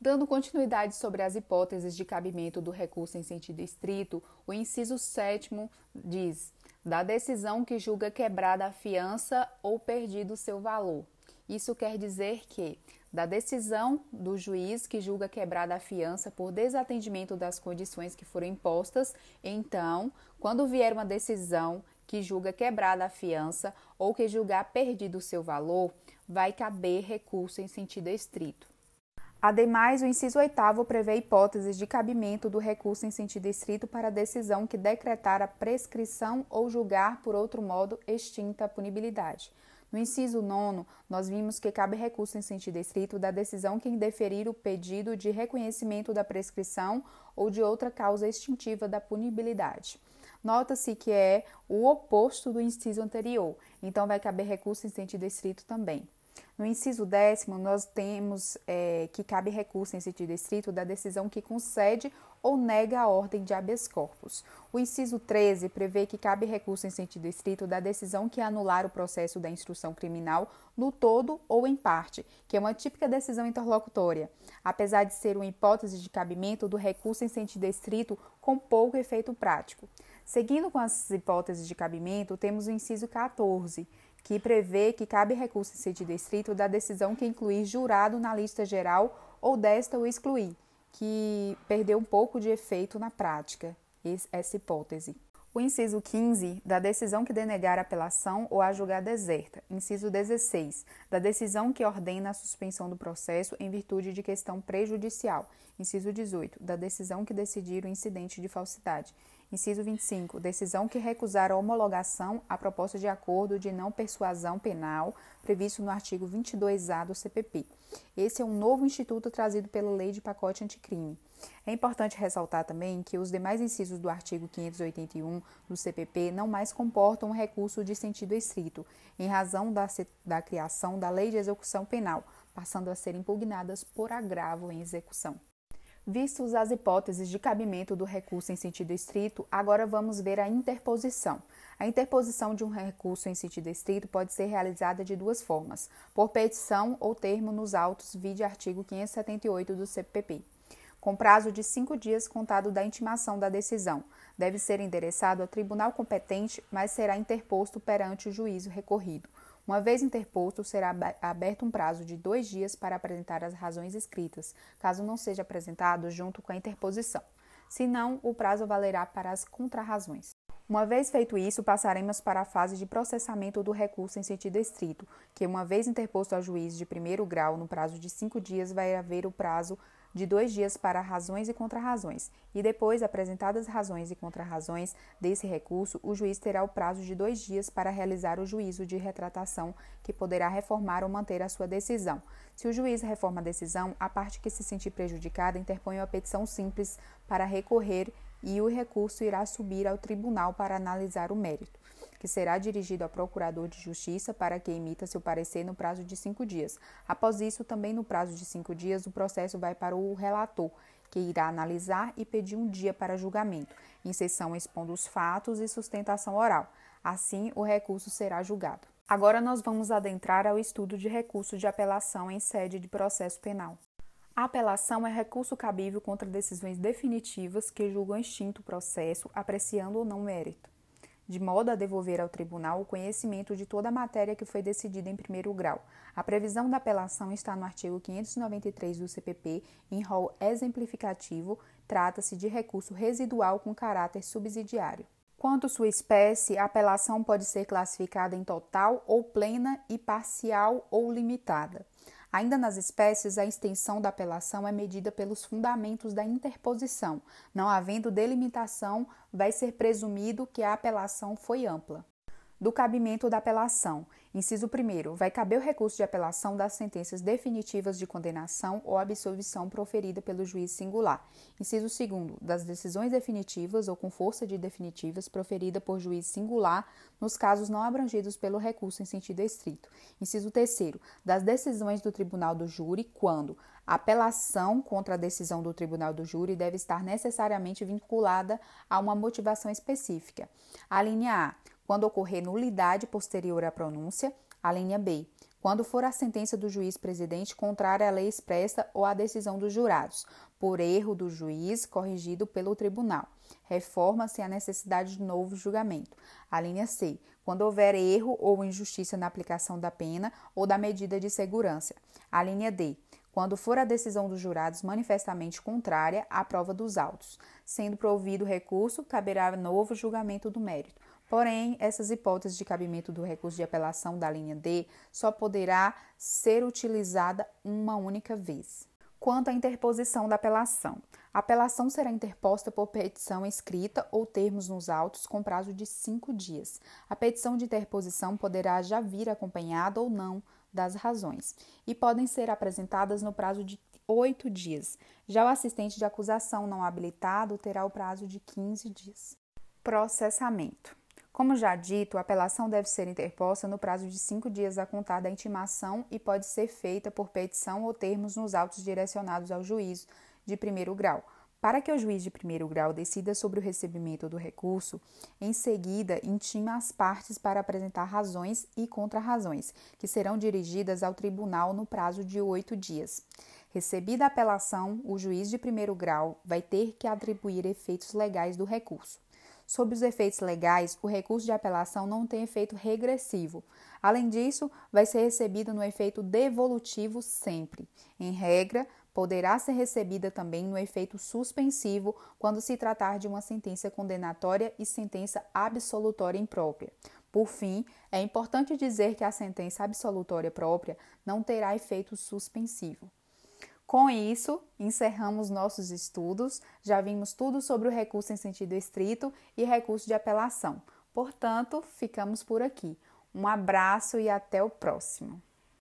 Dando continuidade sobre as hipóteses de cabimento do recurso em sentido estrito, o inciso 7 diz: da decisão que julga quebrada a fiança ou perdido seu valor. Isso quer dizer que, da decisão do juiz que julga quebrada a fiança por desatendimento das condições que foram impostas, então, quando vier uma decisão que julga quebrada a fiança ou que julgar perdido seu valor, vai caber recurso em sentido estrito. Ademais, o inciso 8 prevê hipóteses de cabimento do recurso em sentido estrito para a decisão que decretar a prescrição ou julgar por outro modo extinta a punibilidade. No inciso 9, nós vimos que cabe recurso em sentido estrito da decisão que indeferir o pedido de reconhecimento da prescrição ou de outra causa extintiva da punibilidade. Nota-se que é o oposto do inciso anterior, então vai caber recurso em sentido estrito também. No inciso décimo, nós temos é, que cabe recurso em sentido estrito da decisão que concede ou nega a ordem de habeas corpus. O inciso 13 prevê que cabe recurso em sentido estrito da decisão que anular o processo da instrução criminal no todo ou em parte, que é uma típica decisão interlocutória, apesar de ser uma hipótese de cabimento do recurso em sentido estrito com pouco efeito prático. Seguindo com as hipóteses de cabimento, temos o inciso 14, que prevê que cabe recurso em sentido estrito da decisão que incluir jurado na lista geral ou desta o excluir, que perdeu um pouco de efeito na prática, essa hipótese. O inciso 15, da decisão que denegar apelação ou a julgar deserta. Inciso 16, da decisão que ordena a suspensão do processo em virtude de questão prejudicial. Inciso 18, da decisão que decidir o incidente de falsidade. Inciso 25. Decisão que recusar a homologação à proposta de acordo de não persuasão penal previsto no artigo 22A do CPP. Esse é um novo instituto trazido pela Lei de Pacote Anticrime. É importante ressaltar também que os demais incisos do artigo 581 do CPP não mais comportam um recurso de sentido estrito, em razão da, da criação da Lei de Execução Penal, passando a ser impugnadas por agravo em execução. Vistos as hipóteses de cabimento do recurso em sentido estrito, agora vamos ver a interposição. A interposição de um recurso em sentido estrito pode ser realizada de duas formas: por petição ou termo nos autos, vide artigo 578 do CPP. Com prazo de cinco dias contado da intimação da decisão, deve ser endereçado ao tribunal competente, mas será interposto perante o juízo recorrido. Uma vez interposto, será aberto um prazo de dois dias para apresentar as razões escritas, caso não seja apresentado junto com a interposição. Se não, o prazo valerá para as contrarrazões. Uma vez feito isso, passaremos para a fase de processamento do recurso em sentido estrito, que, uma vez interposto ao juiz de primeiro grau no prazo de cinco dias, vai haver o prazo de dois dias para razões e contrarrazões, e depois, apresentadas razões e contrarrazões desse recurso, o juiz terá o prazo de dois dias para realizar o juízo de retratação, que poderá reformar ou manter a sua decisão. Se o juiz reforma a decisão, a parte que se sentir prejudicada interpõe uma petição simples para recorrer e o recurso irá subir ao tribunal para analisar o mérito que será dirigido ao Procurador de Justiça para que emita seu parecer no prazo de cinco dias. Após isso, também no prazo de cinco dias, o processo vai para o relator, que irá analisar e pedir um dia para julgamento, em sessão expondo os fatos e sustentação oral. Assim, o recurso será julgado. Agora nós vamos adentrar ao estudo de recurso de apelação em sede de processo penal. A apelação é recurso cabível contra decisões definitivas que julgam extinto o processo, apreciando ou não mérito de modo a devolver ao tribunal o conhecimento de toda a matéria que foi decidida em primeiro grau. A previsão da apelação está no artigo 593 do CPP, em rol exemplificativo, trata-se de recurso residual com caráter subsidiário. Quanto sua espécie, a apelação pode ser classificada em total ou plena e parcial ou limitada. Ainda nas espécies, a extensão da apelação é medida pelos fundamentos da interposição. Não havendo delimitação, vai ser presumido que a apelação foi ampla do cabimento da apelação. Inciso 1. Vai caber o recurso de apelação das sentenças definitivas de condenação ou absolvição proferida pelo juiz singular. Inciso 2. Das decisões definitivas ou com força de definitivas proferida por juiz singular nos casos não abrangidos pelo recurso em sentido estrito. Inciso 3. Das decisões do tribunal do júri quando a apelação contra a decisão do tribunal do júri deve estar necessariamente vinculada a uma motivação específica. A linha A quando ocorrer nulidade posterior à pronúncia, a linha B, quando for a sentença do juiz presidente contrária à lei expressa ou à decisão dos jurados, por erro do juiz corrigido pelo tribunal. Reforma-se a necessidade de novo julgamento. A linha C. Quando houver erro ou injustiça na aplicação da pena ou da medida de segurança. A linha D. Quando for a decisão dos jurados manifestamente contrária à prova dos autos. Sendo provido recurso, caberá novo julgamento do mérito. Porém, essas hipóteses de cabimento do recurso de apelação da linha D só poderá ser utilizada uma única vez. Quanto à interposição da apelação, a apelação será interposta por petição escrita ou termos nos autos com prazo de cinco dias. A petição de interposição poderá já vir acompanhada ou não das razões e podem ser apresentadas no prazo de oito dias. Já o assistente de acusação não habilitado terá o prazo de 15 dias. Processamento. Como já dito, a apelação deve ser interposta no prazo de cinco dias a contar da intimação e pode ser feita por petição ou termos nos autos direcionados ao juízo de primeiro grau. Para que o juiz de primeiro grau decida sobre o recebimento do recurso, em seguida intima as partes para apresentar razões e contrarrazões, que serão dirigidas ao tribunal no prazo de oito dias. Recebida a apelação, o juiz de primeiro grau vai ter que atribuir efeitos legais do recurso. Sob os efeitos legais, o recurso de apelação não tem efeito regressivo. Além disso, vai ser recebido no efeito devolutivo sempre. Em regra, poderá ser recebida também no efeito suspensivo quando se tratar de uma sentença condenatória e sentença absolutória imprópria. Por fim, é importante dizer que a sentença absolutória própria não terá efeito suspensivo. Com isso, encerramos nossos estudos. Já vimos tudo sobre o recurso em sentido estrito e recurso de apelação. Portanto, ficamos por aqui. Um abraço e até o próximo.